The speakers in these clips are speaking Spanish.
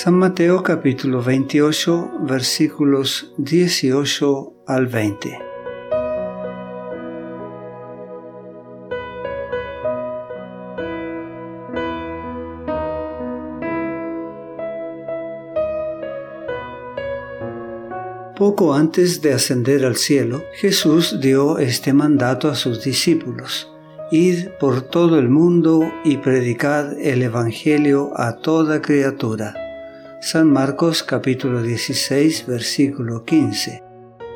San Mateo capítulo 28 versículos 18 al 20. Poco antes de ascender al cielo, Jesús dio este mandato a sus discípulos. Id por todo el mundo y predicad el Evangelio a toda criatura. San Marcos capítulo 16 versículo 15.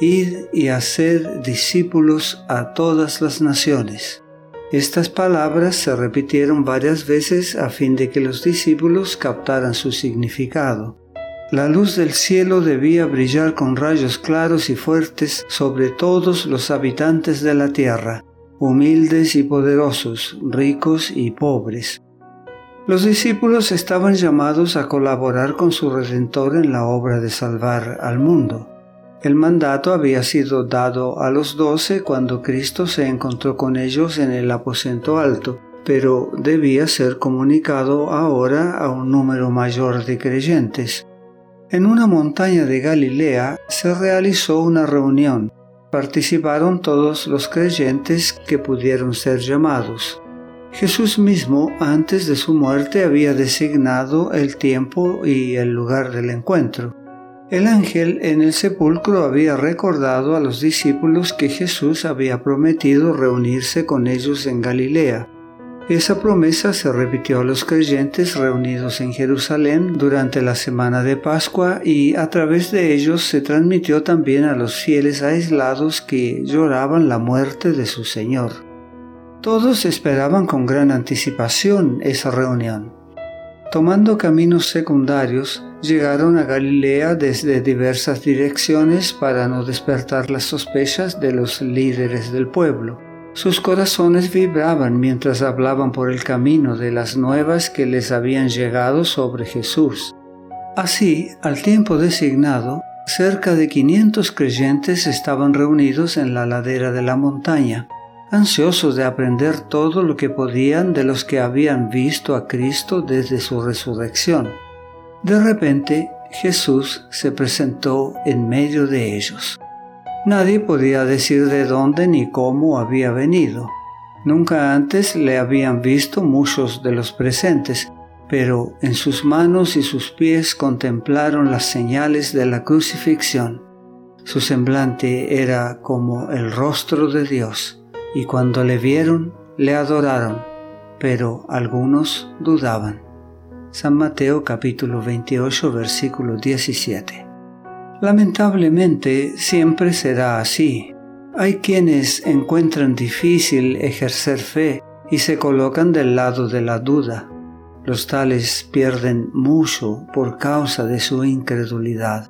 Id y haced discípulos a todas las naciones. Estas palabras se repitieron varias veces a fin de que los discípulos captaran su significado. La luz del cielo debía brillar con rayos claros y fuertes sobre todos los habitantes de la tierra, humildes y poderosos, ricos y pobres. Los discípulos estaban llamados a colaborar con su Redentor en la obra de salvar al mundo. El mandato había sido dado a los doce cuando Cristo se encontró con ellos en el aposento alto, pero debía ser comunicado ahora a un número mayor de creyentes. En una montaña de Galilea se realizó una reunión. Participaron todos los creyentes que pudieron ser llamados. Jesús mismo, antes de su muerte, había designado el tiempo y el lugar del encuentro. El ángel en el sepulcro había recordado a los discípulos que Jesús había prometido reunirse con ellos en Galilea. Esa promesa se repitió a los creyentes reunidos en Jerusalén durante la semana de Pascua y a través de ellos se transmitió también a los fieles aislados que lloraban la muerte de su Señor. Todos esperaban con gran anticipación esa reunión. Tomando caminos secundarios, llegaron a Galilea desde diversas direcciones para no despertar las sospechas de los líderes del pueblo. Sus corazones vibraban mientras hablaban por el camino de las nuevas que les habían llegado sobre Jesús. Así, al tiempo designado, cerca de 500 creyentes estaban reunidos en la ladera de la montaña ansiosos de aprender todo lo que podían de los que habían visto a Cristo desde su resurrección. De repente Jesús se presentó en medio de ellos. Nadie podía decir de dónde ni cómo había venido. Nunca antes le habían visto muchos de los presentes, pero en sus manos y sus pies contemplaron las señales de la crucifixión. Su semblante era como el rostro de Dios y cuando le vieron, le adoraron, pero algunos dudaban. San Mateo capítulo 28 versículo 17. Lamentablemente siempre será así. Hay quienes encuentran difícil ejercer fe y se colocan del lado de la duda. Los tales pierden mucho por causa de su incredulidad.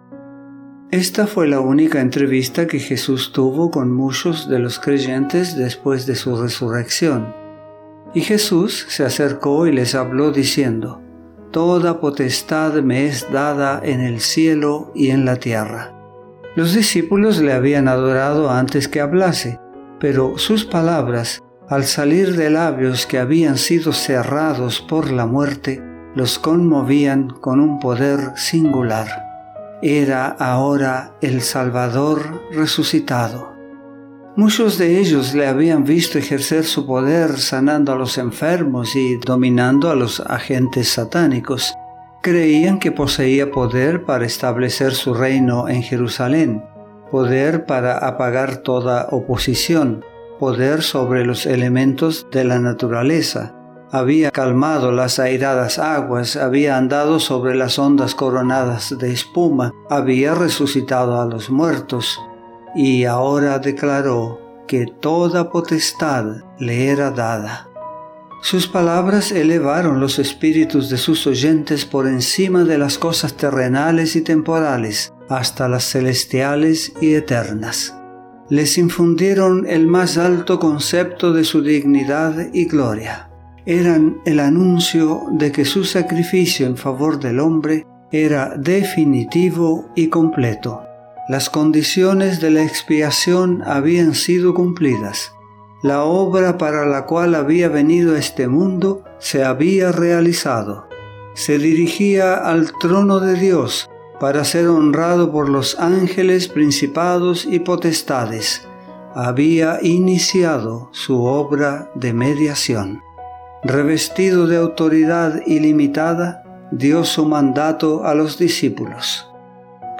Esta fue la única entrevista que Jesús tuvo con muchos de los creyentes después de su resurrección. Y Jesús se acercó y les habló diciendo, Toda potestad me es dada en el cielo y en la tierra. Los discípulos le habían adorado antes que hablase, pero sus palabras, al salir de labios que habían sido cerrados por la muerte, los conmovían con un poder singular era ahora el Salvador resucitado. Muchos de ellos le habían visto ejercer su poder sanando a los enfermos y dominando a los agentes satánicos. Creían que poseía poder para establecer su reino en Jerusalén, poder para apagar toda oposición, poder sobre los elementos de la naturaleza, había calmado las airadas aguas, había andado sobre las ondas coronadas de espuma, había resucitado a los muertos, y ahora declaró que toda potestad le era dada. Sus palabras elevaron los espíritus de sus oyentes por encima de las cosas terrenales y temporales, hasta las celestiales y eternas. Les infundieron el más alto concepto de su dignidad y gloria. Eran el anuncio de que su sacrificio en favor del hombre era definitivo y completo. Las condiciones de la expiación habían sido cumplidas. La obra para la cual había venido este mundo se había realizado. Se dirigía al trono de Dios para ser honrado por los ángeles, principados y potestades. Había iniciado su obra de mediación. Revestido de autoridad ilimitada, dio su mandato a los discípulos.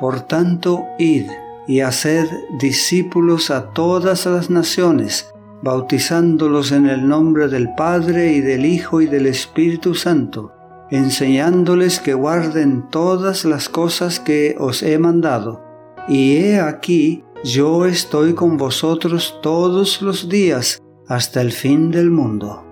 Por tanto, id y haced discípulos a todas las naciones, bautizándolos en el nombre del Padre y del Hijo y del Espíritu Santo, enseñándoles que guarden todas las cosas que os he mandado. Y he aquí, yo estoy con vosotros todos los días hasta el fin del mundo.